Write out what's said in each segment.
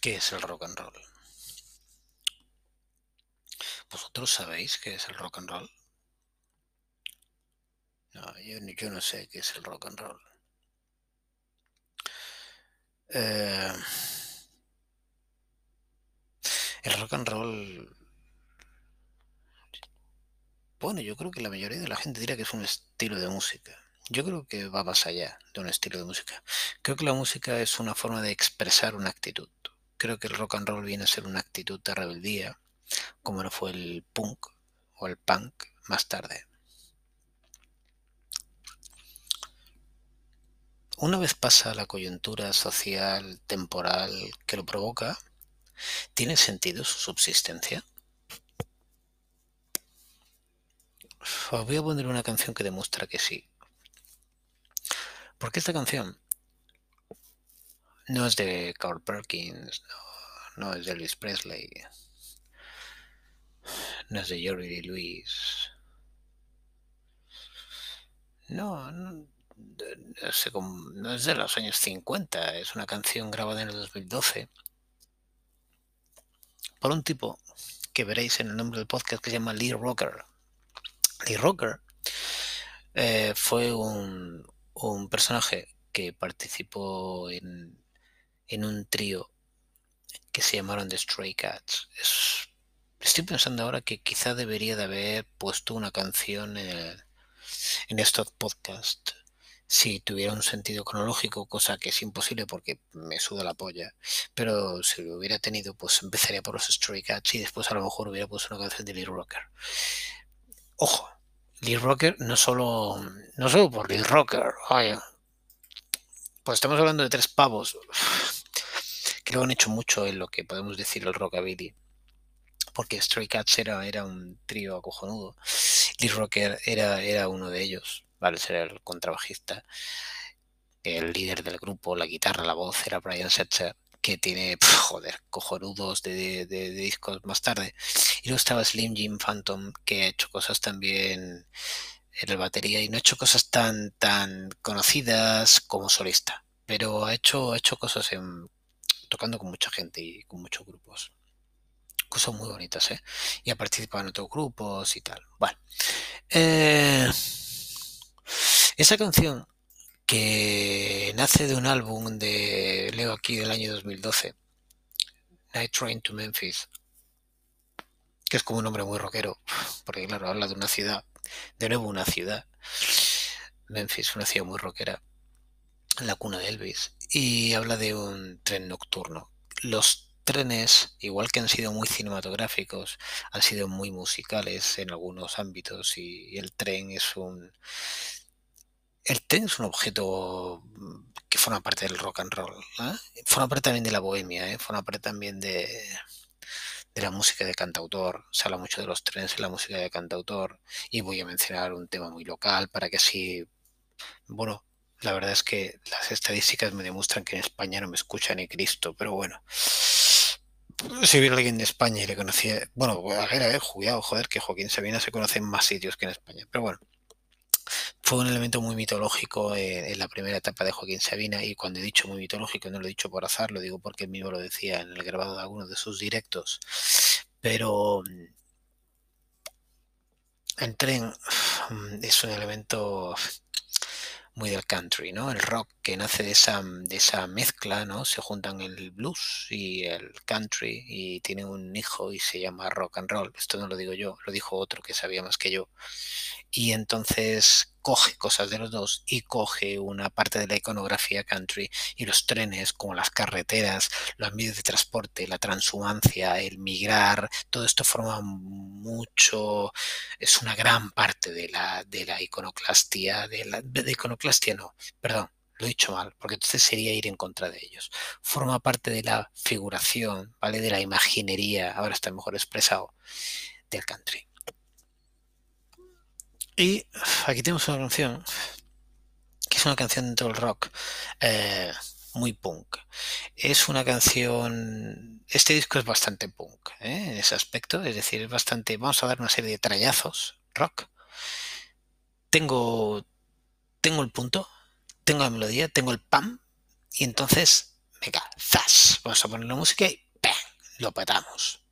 ¿Qué es el rock and roll? ¿Vosotros sabéis qué es el rock and roll? No, yo, no sé qué es el rock and roll. Eh, el rock and roll... Bueno, yo creo que la mayoría de la gente dirá que es un estilo de música. Yo creo que va más allá de un estilo de música. Creo que la música es una forma de expresar una actitud. Creo que el rock and roll viene a ser una actitud de rebeldía, como lo fue el punk o el punk más tarde. Una vez pasa la coyuntura social, temporal que lo provoca, ¿tiene sentido su subsistencia? Os voy a poner una canción que demuestra que sí. Porque esta canción no es de Carl Perkins, no, es de Elvis Presley, no es de Jerry Lee Lewis. No, no, no es de los años 50, es una canción grabada en el 2012 por un tipo que veréis en el nombre del podcast que se llama Lee Rocker. Lee Rocker eh, fue un, un personaje que participó en, en un trío que se llamaron The Stray Cats. estoy pensando ahora que quizá debería de haber puesto una canción en, en estos podcasts si tuviera un sentido cronológico, cosa que es imposible porque me suda la polla. Pero si lo hubiera tenido, pues empezaría por los Stray Cats y después a lo mejor hubiera puesto una canción de Lee Rocker. Ojo, Lee Rocker no solo, no solo por Lee Rocker. Pues estamos hablando de tres pavos lo han hecho mucho en lo que podemos decir el rockabilly. Porque Stray Cats era, era un trío acojonudo. Lee Rocker era, era uno de ellos. Vale, ser el contrabajista. El líder del grupo, la guitarra, la voz era Brian Setzer que tiene, joder, cojonudos de, de, discos más tarde. Y luego estaba Slim Jim Phantom, que ha hecho cosas también en el batería y no ha hecho cosas tan, tan conocidas como solista, pero ha hecho, ha hecho cosas en, tocando con mucha gente y con muchos grupos. Cosas muy bonitas, ¿eh? Y ha participado en otros grupos y tal. Bueno. Eh, esa canción que nace de un álbum de, leo aquí, del año 2012, Night Train to Memphis, que es como un nombre muy rockero, porque claro, habla de una ciudad, de nuevo una ciudad, Memphis, una ciudad muy rockera, la cuna de Elvis, y habla de un tren nocturno. Los trenes, igual que han sido muy cinematográficos, han sido muy musicales en algunos ámbitos y el tren es un el tren es un objeto mm, que forma parte del rock and roll, ¿eh? forma parte también de la bohemia, ¿eh? forma parte también de, de la música de cantautor. Se habla mucho de los trenes en la música de cantautor y voy a mencionar un tema muy local para que así, bueno, la verdad es que las estadísticas me demuestran que en España no me escucha ni Cristo, pero bueno. Si hubiera alguien de España y le conocía, bueno, a ver, a ver, joder, que Joaquín Sabina se conoce en más sitios que en España, pero bueno fue un elemento muy mitológico en, la primera etapa de Joaquín Sabina y cuando he dicho muy mitológico no lo he dicho por azar, lo digo porque él mismo lo decía en el grabado de algunos de sus directos. Pero mm, el tren mm, es un elemento muy del country, ¿no? El rock que nace de esa, de esa mezcla, ¿no? Se juntan el blues y el country y tiene un hijo y se llama rock and roll. Esto no lo digo yo, lo dijo otro que sabía más que yo y entonces coge cosas de los dos y coge una parte de la iconografía country y los trenes como las carreteras, los medios de transporte, la transhumancia, el migrar, todo esto forma mucho, es una gran parte de la, de la iconoclastia, de la de iconoclastia no, perdón, lo he dicho mal, porque entonces sería ir en contra de ellos. Forma parte de la figuración, ¿vale? De la imaginería, ahora está mejor expresado, del country. Y aquí tenemos una canción, que es una canción dentro del rock, eh, muy punk. Es una canción, este disco es bastante punk ¿eh? en ese aspecto, es decir, es bastante, vamos a dar una serie de trayazos rock. Tengo, tengo el punto, tengo la melodía, tengo el pam, y entonces venga, zas, vamos a poner la música y ¡pam! lo petamos.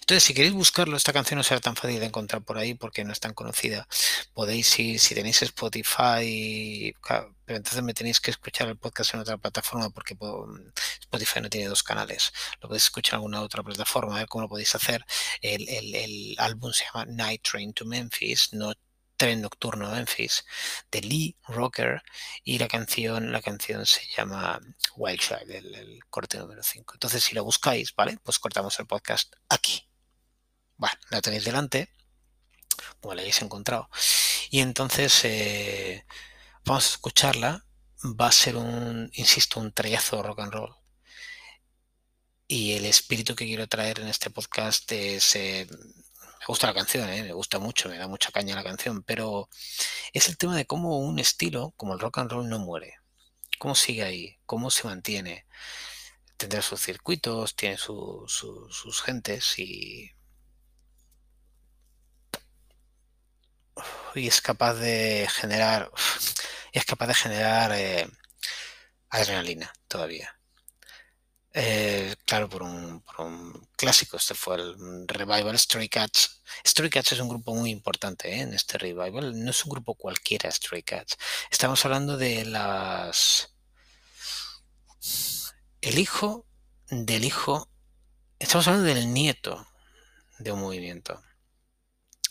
Entonces, si queréis buscarlo, esta canción no será tan fácil de encontrar por ahí porque no es tan conocida. Podéis ir, si tenéis Spotify, pero entonces me tenéis que escuchar el podcast en otra plataforma porque Spotify no tiene dos canales. Lo podéis escuchar en alguna otra plataforma, a ver cómo lo podéis hacer. El, el álbum se llama Night Train to Memphis, no Tren Nocturno a Memphis de Lee Rocker y la canción, la canción se llama Wild Child, el, corte número 5. Entonces, si lo buscáis, ¿vale? Pues cortamos el podcast aquí. Bueno, la tenéis delante, como la hayáis encontrado. Y entonces eh, vamos a escucharla. Va a ser un, insisto, un trayazo rock and roll. Y el espíritu que quiero traer en este podcast es eh, me gusta la canción, ¿eh? me gusta mucho, me da mucha caña la canción, pero es el tema de cómo un estilo como el rock and roll no muere. ¿Cómo sigue ahí? ¿Cómo se mantiene? Tendrá sus circuitos, tiene sus gentes y, y es capaz de generar, es capaz de generar eh, adrenalina todavía. Eh, claro, por un, clásico. Este fue el revival Stray Cats. Stray Cats es un grupo muy importante ¿eh? en este revival. No es un grupo cualquiera, Stray Cats. Estamos hablando de las. El hijo del hijo. Estamos hablando del nieto de un movimiento.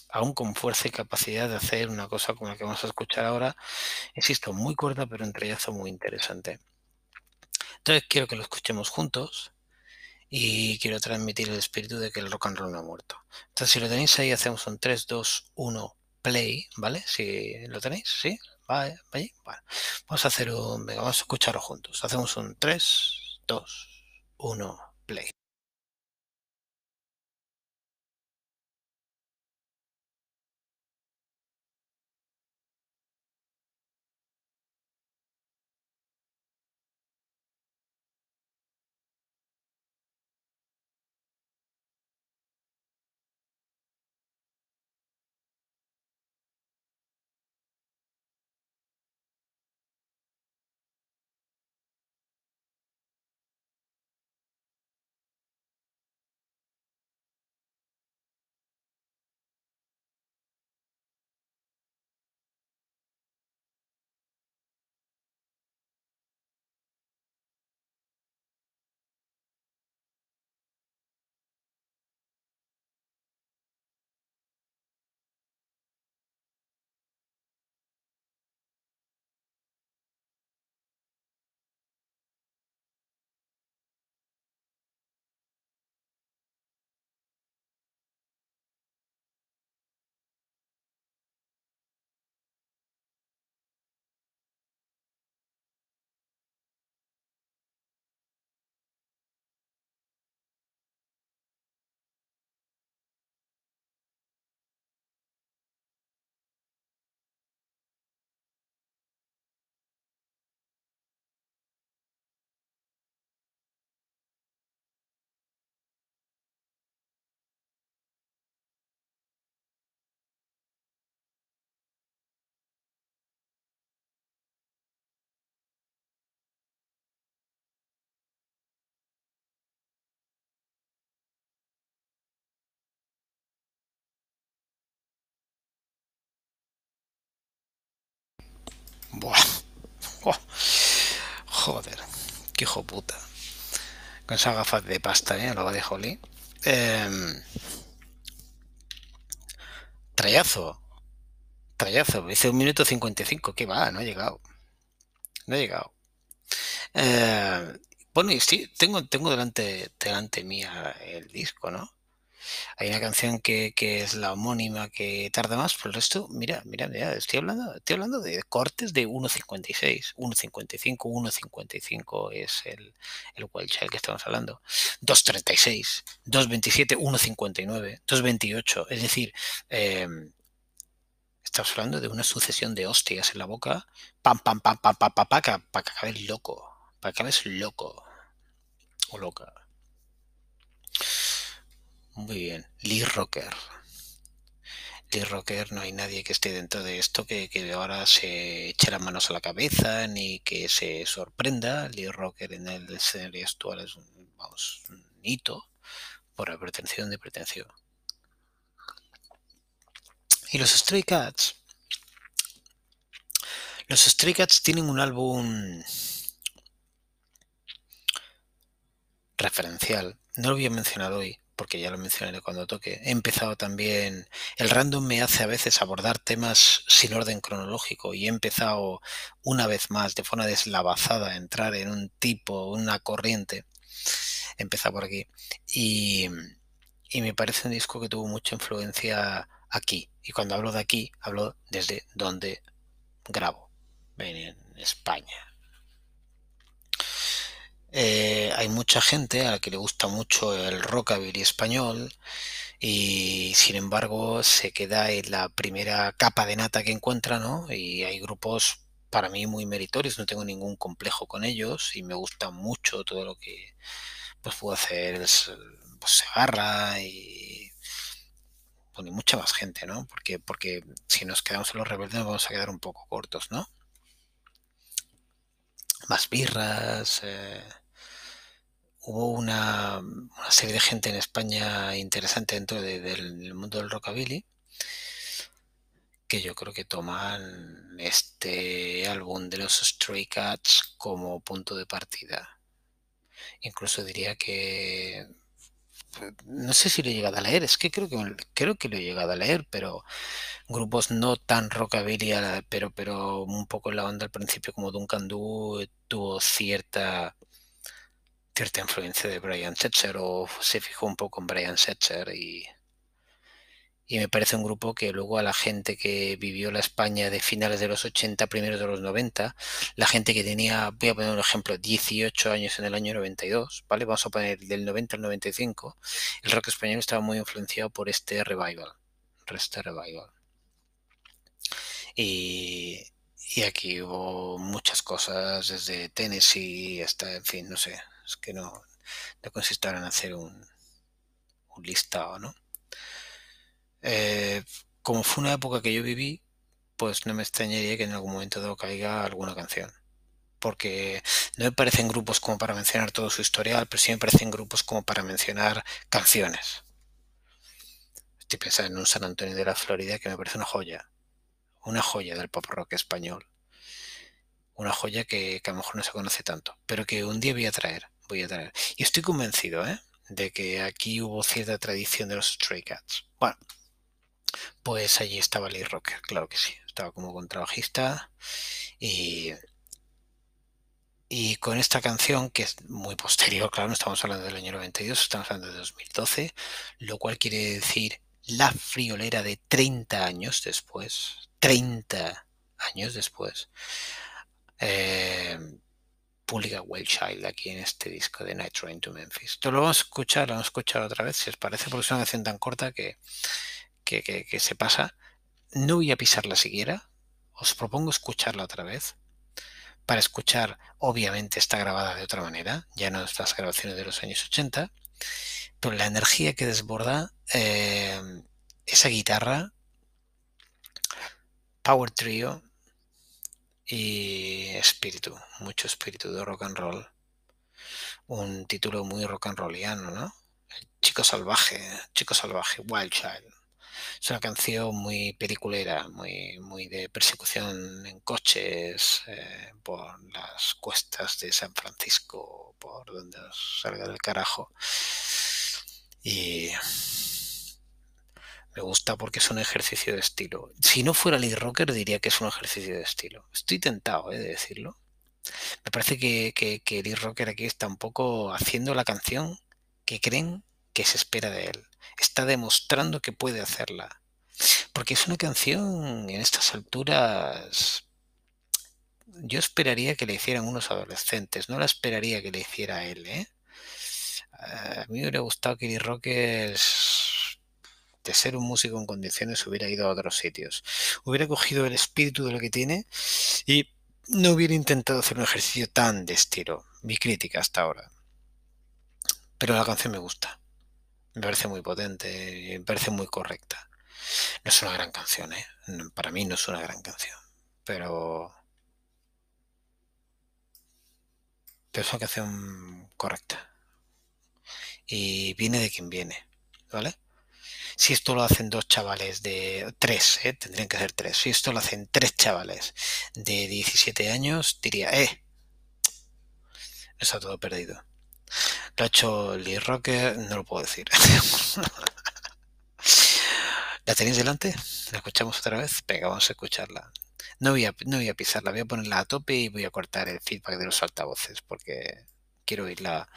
Aún con fuerza y capacidad de hacer una cosa como la que vamos a escuchar ahora. Insisto, muy corta, pero entrellazo muy interesante. Entonces quiero que lo escuchemos juntos y quiero transmitir el espíritu de que el rock and roll no ha muerto. Entonces si lo tenéis ahí hacemos un 3, 2, 1, play, ¿vale? Si lo tenéis, ¿sí? ¿Vale? ¿Vale? Vamos a hacer un... Venga, vamos a escucharlo juntos. Hacemos un 3, 2, 1, play. Buah. Joder. Qué hijo puta. Con esa gafas de pasta, ¿eh? Lo va de Holly. Eh, trayazo. Trayazo. Hice un minuto 55. ¿Qué va? No ha llegado. No ha llegado. Eh, bueno, y sí, tengo, tengo delante, delante mía el disco, ¿no? Hay una canción que, es la homónima que tarda más, pero el resto, mira, mira, mira, estoy hablando, estoy hablando de cortes de 1.56, 1.55, 1.55 es el, el Child que estamos hablando, 2.36, 2.27, 1.59, 2.28, es decir, em, estamos hablando de una sucesión de hostias en la boca, pam, pam, pam, pam, pam, pam, para que acabes loco, para que acabes loco o loca. Muy bien, Lee Rocker. Lee Rocker no hay nadie que esté dentro de esto que, que, ahora se eche las manos a la cabeza ni que se sorprenda. Lee Rocker en el escenario actual es un, vamos, un hito por la pretensión de pretensión. Y los Stray Cats. Los Stray Cats tienen un álbum referencial. No lo había mencionado hoy, porque ya lo mencionaré cuando toque. He empezado también, el random me hace a veces abordar temas sin orden cronológico y he empezado una vez más de forma deslavazada a entrar en un tipo, una corriente. He empezado por aquí y, y me parece un disco que tuvo mucha influencia aquí. Y cuando hablo de aquí, hablo desde donde grabo, en España. Eh, hay mucha gente a la que le gusta mucho el rockabilly español y sin embargo se queda en la primera capa de nata que encuentra, ¿no? Y hay grupos para mí muy meritorios, no tengo ningún complejo con ellos y me gusta mucho todo lo que pues puedo hacer pues, Segarra y mucha más gente, ¿no? Porque, porque si nos quedamos en los rebeldes nos vamos a quedar un poco cortos, ¿no? Más birras, eh, hubo una, serie de gente en España interesante dentro del mundo del rockabilly que yo creo que toman este álbum de los Stray Cats como punto de partida. Incluso diría que no sé si lo he llegado a leer, es que creo que creo que lo he llegado a leer, pero grupos no tan rockabilly, pero pero un poco en la onda al principio como Duncan Du tuvo cierta cierta influencia de Brian Setzer o se fijó un poco en Brian Setzer y, y me parece un grupo que luego a la gente que vivió la España de finales de los 80, primeros de los 90, la gente que tenía, voy a poner un ejemplo, 18 años en el año 92, ¿vale? Vamos a poner del 90 al 95, el rock español estaba muy influenciado por este revival, este revival. Y, y aquí hubo muchas cosas, desde Tennessee hasta, en fin, no sé, que no, no en hacer un, un listado, ¿no? Eh, como fue una época que yo viví, pues no me extrañaría que en algún momento dado caiga alguna canción. Porque no me parecen grupos como para mencionar todo su historial, pero sí me parecen grupos como para mencionar canciones. Estoy pensando en un San Antonio de la Florida que me parece una joya. Una joya del pop rock español. Una joya que, a lo mejor no se conoce tanto, pero que un día voy a traer voy a traer. Y estoy convencido ¿eh? de que aquí hubo cierta tradición de los Stray Cats. Bueno, pues allí estaba Lee Rocker, claro que sí. Estaba como contrabajista y, y con esta canción, que es muy posterior, claro, no estamos hablando del año 92, estamos hablando de 2012, lo cual quiere decir la friolera de 30 años después, 30 años después, eh, publica Well Child aquí en este disco de Night Train to Memphis. Esto lo vamos a escuchar, lo vamos a escuchar otra vez, si os parece, porque es una canción tan corta que, que, se pasa. No voy a pisarla siquiera, os propongo escucharla otra vez. Para escuchar, obviamente está grabada de otra manera, ya no es las grabaciones de los años 80, pero la energía que desborda eh, esa guitarra, Power Trio, y espíritu, mucho espíritu de rock and roll. Un título muy rock and rolliano, ¿no? Chico salvaje, Chico salvaje, Wild Child. Es una canción muy peliculera, muy, muy de persecución en coches eh, por las cuestas de San Francisco, por donde salga del carajo. Y me gusta porque es un ejercicio de estilo. Si no fuera Lee Rocker, diría que es un ejercicio de estilo. Estoy tentado ¿eh? de decirlo. Me parece que, que, Lee Rocker aquí está un poco haciendo la canción que creen que se espera de él. Está demostrando que puede hacerla. Porque es una canción en estas alturas. Yo esperaría que le hicieran unos adolescentes, no la esperaría que le hiciera él, ¿eh? A mí me hubiera gustado que Lee Rocker de ser un músico en condiciones hubiera ido a otros sitios. Hubiera cogido el espíritu de lo que tiene y no hubiera intentado hacer un ejercicio tan de estilo. Mi crítica hasta ahora. Pero la canción me gusta. Me parece muy potente, me parece muy correcta. No es una gran canción, ¿eh? Para mí no es una gran canción. Pero... Pero es una canción correcta. Y viene de quien viene, ¿vale? Si esto lo hacen dos chavales de tres, ¿eh? tendrían que ser tres. Si esto lo hacen tres chavales de 17 años, diría, eh, está todo perdido. Lo ha hecho Lee Rocker, no lo puedo decir. ¿La tenéis delante? ¿La escuchamos otra vez? Venga, vamos a escucharla. No voy, a, no voy a pisarla, voy a ponerla a tope y voy a cortar el feedback de los altavoces porque quiero oírla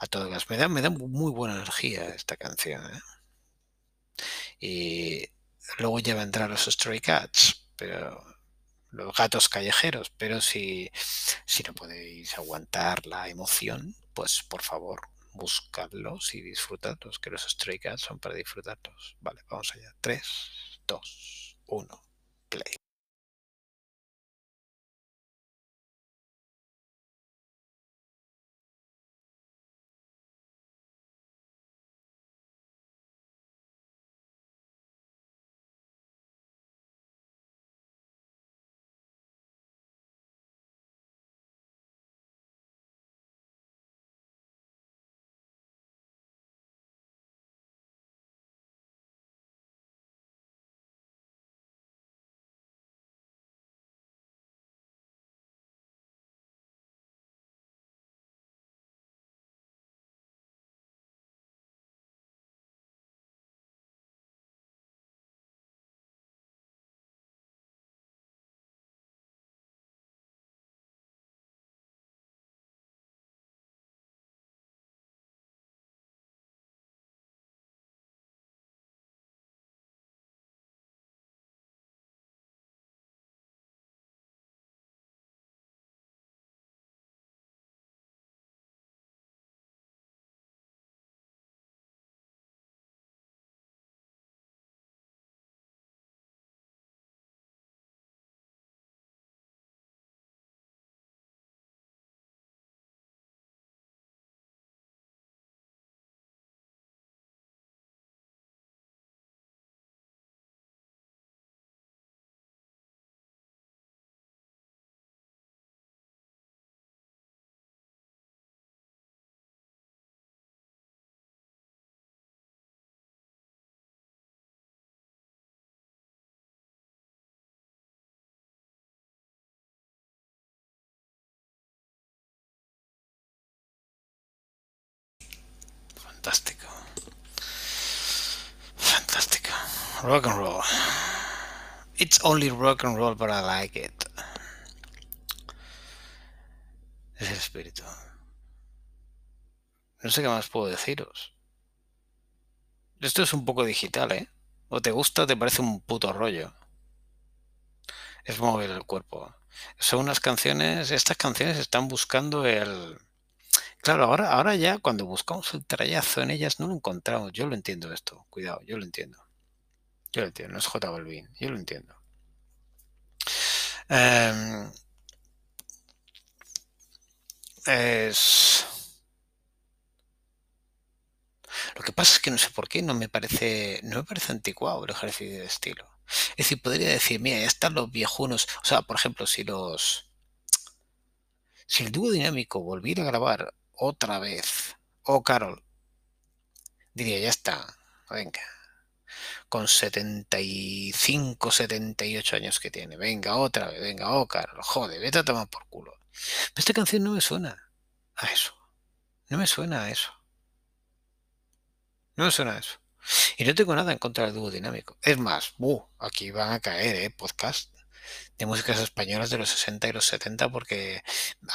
a todas. Me da, me da muy buena energía esta canción. ¿eh? Y luego ya vendrán los Stray Cats, pero los gatos callejeros, pero si, si no podéis aguantar la emoción, pues por favor, buscadlos y disfrutadlos, que los Stray Cats son para disfrutarlos. Vale, vamos allá. 3, 2, 1, play. Fantástico. Fantástico. Rock and roll. It's only rock and roll, but I like it. Es el espíritu. No sé qué más puedo deciros. Esto es un poco digital, ¿eh? O te gusta o te parece un puto rollo. Es mover el cuerpo. Son unas canciones, estas canciones están buscando el Claro, ahora, ahora ya cuando buscamos el trayazo en ellas no lo encontramos. Yo lo entiendo esto, cuidado, yo lo entiendo. Yo lo entiendo, no es J Balvin, yo lo entiendo. Em, es... Lo que pasa es que no sé por qué no me parece, no me parece anticuado el ejercicio de estilo. Es decir, podría decir, mira, ya están los viejunos. O sea, por ejemplo, si los. Si el dúo dinámico volviera a grabar otra vez. Oh, Carol. Diría, ya está. Venga. Con 75, 78 años que tiene. Venga, otra vez. Venga, oh, Carol. Joder, vete a tomar por culo. Pero esta canción no me suena a eso. No me suena a eso. No me suena a eso. Y no tengo nada en contra del dúo dinámico. Es más, uh, aquí van a caer, ¿eh? Podcast de músicas españolas de los 60 y los 70 porque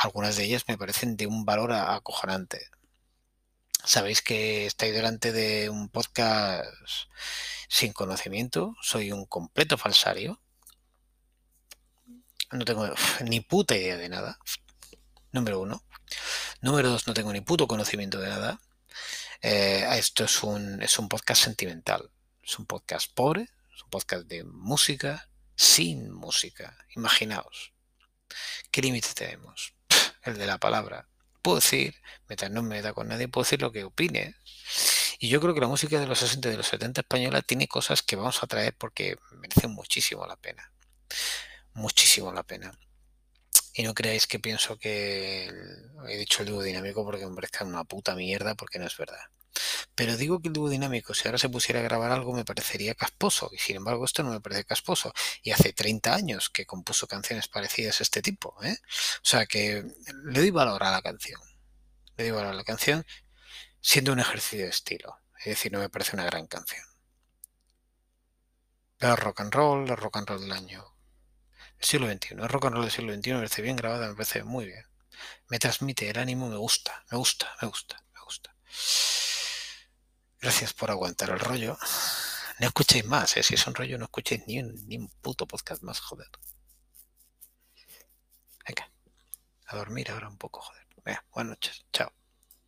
algunas de ellas me parecen de un valor acojonante. Sabéis que estáis delante de un podcast sin conocimiento, soy un completo falsario. No tengo ni puta idea de nada. Número uno. Número dos, no tengo ni puto conocimiento de nada. Eh, esto es un, es un podcast sentimental. Es un podcast pobre, es un podcast de música, sin música. Imaginaos. ¿Qué límite tenemos? El de la palabra. Puedo decir, mientras no me da con nadie, puedo decir lo que opine. Y yo creo que la música de los 60 y de los 70 española tiene cosas que vamos a traer porque merecen muchísimo la pena. Muchísimo la pena. Y no creáis que pienso que he dicho el dúo dinámico porque me parezca una puta mierda porque no es verdad. Pero digo que el dúo dinámico, si ahora se pusiera a grabar algo, me parecería casposo. Y sin embargo, esto no me parece casposo. Y hace 30 años que compuso canciones parecidas a este tipo. ¿eh? O sea que le doy valor a la canción. Le doy valor a la canción siendo un ejercicio de estilo. Es decir, no me parece una gran canción. Pero rock and roll, el rock and roll del año siglo XXI. El rock and roll del siglo XXI me parece bien grabada, me parece muy bien. Me transmite el ánimo, me gusta, me gusta, me gusta, me gusta. Gracias por aguantar el rollo. No escuchéis más, ¿eh? si es un rollo, no escuchéis ni un, ni un puto podcast más, joder. Venga, a dormir ahora un poco, joder. Venga, buenas noches, chao.